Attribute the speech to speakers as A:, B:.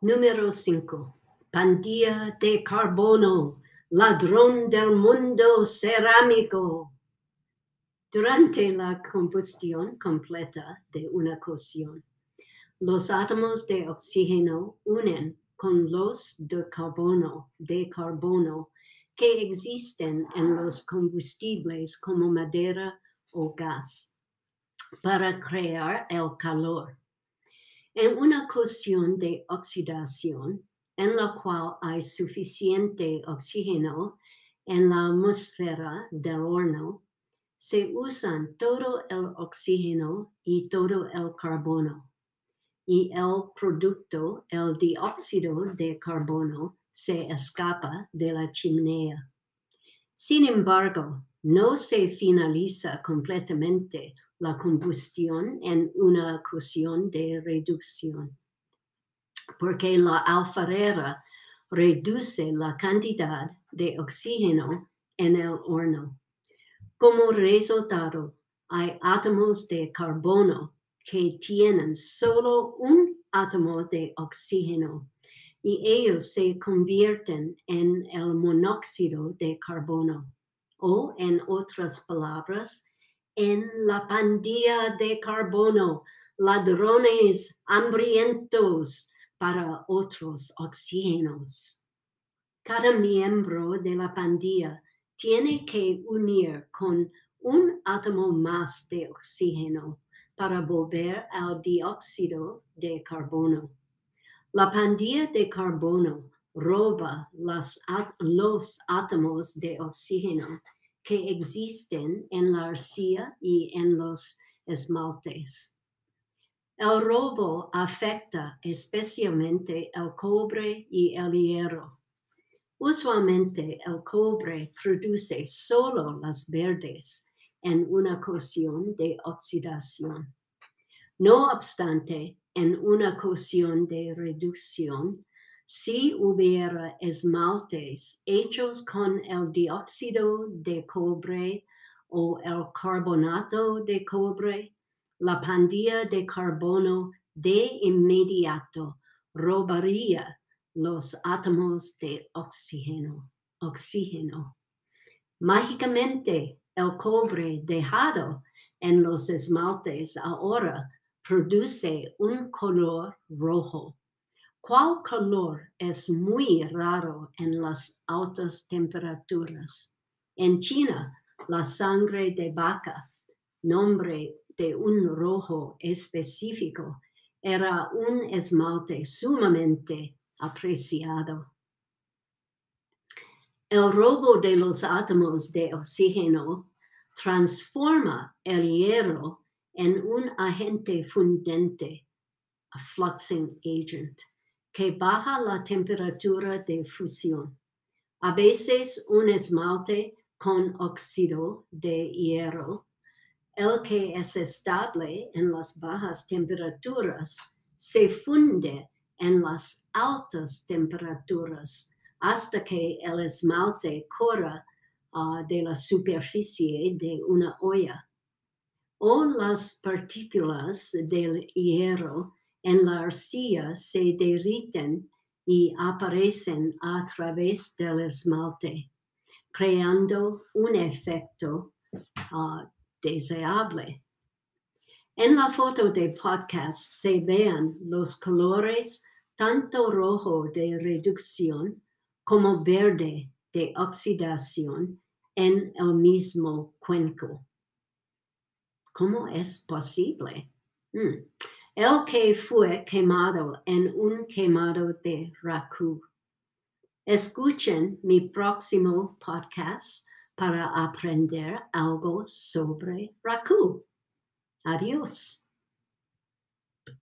A: Número 5. Pandilla de carbono, ladrón del mundo cerámico. Durante la combustión completa de una cocción, los átomos de oxígeno unen con los de carbono, de carbono que existen en los combustibles como madera o gas para crear el calor. En una cocción de oxidación, en la cual hay suficiente oxígeno en la atmósfera del horno, se usan todo el oxígeno y todo el carbono. Y el producto, el dióxido de carbono, se escapa de la chimenea. Sin embargo, no se finaliza completamente la combustión en una cocción de reducción, porque la alfarera reduce la cantidad de oxígeno en el horno. Como resultado, hay átomos de carbono que tienen solo un átomo de oxígeno y ellos se convierten en el monóxido de carbono o en otras palabras, en la pandilla de carbono, ladrones hambrientos para otros oxígenos. Cada miembro de la pandilla tiene que unir con un átomo más de oxígeno para volver al dióxido de carbono. La pandilla de carbono roba los átomos de oxígeno que existen en la arcilla y en los esmaltes. El robo afecta especialmente el cobre y el hierro. Usualmente el cobre produce solo las verdes en una cocción de oxidación. No obstante, en una cocción de reducción, si hubiera esmaltes hechos con el dióxido de cobre o el carbonato de cobre, la pandilla de carbono de inmediato robaría los átomos de oxígeno. oxígeno. Mágicamente, el cobre dejado en los esmaltes ahora produce un color rojo cual color es muy raro en las altas temperaturas. En China, la sangre de vaca, nombre de un rojo específico, era un esmalte sumamente apreciado. El robo de los átomos de oxígeno transforma el hierro en un agente fundente, a fluxing agent que baja la temperatura de fusión. A veces un esmalte con óxido de hierro, el que es estable en las bajas temperaturas, se funde en las altas temperaturas hasta que el esmalte corra ah, de la superficie de una olla. O las partículas del hierro en la arcilla se derriten y aparecen a través del esmalte, creando un efecto ah, deseable. En la foto de podcast se vean los colores tanto rojo de reducción como verde de oxidación en el mismo cuenco. ¿Cómo es posible? Hmm el que fue quemado en un quemado de Raku. Escuchen mi próximo podcast para aprender algo sobre Raku. Adiós.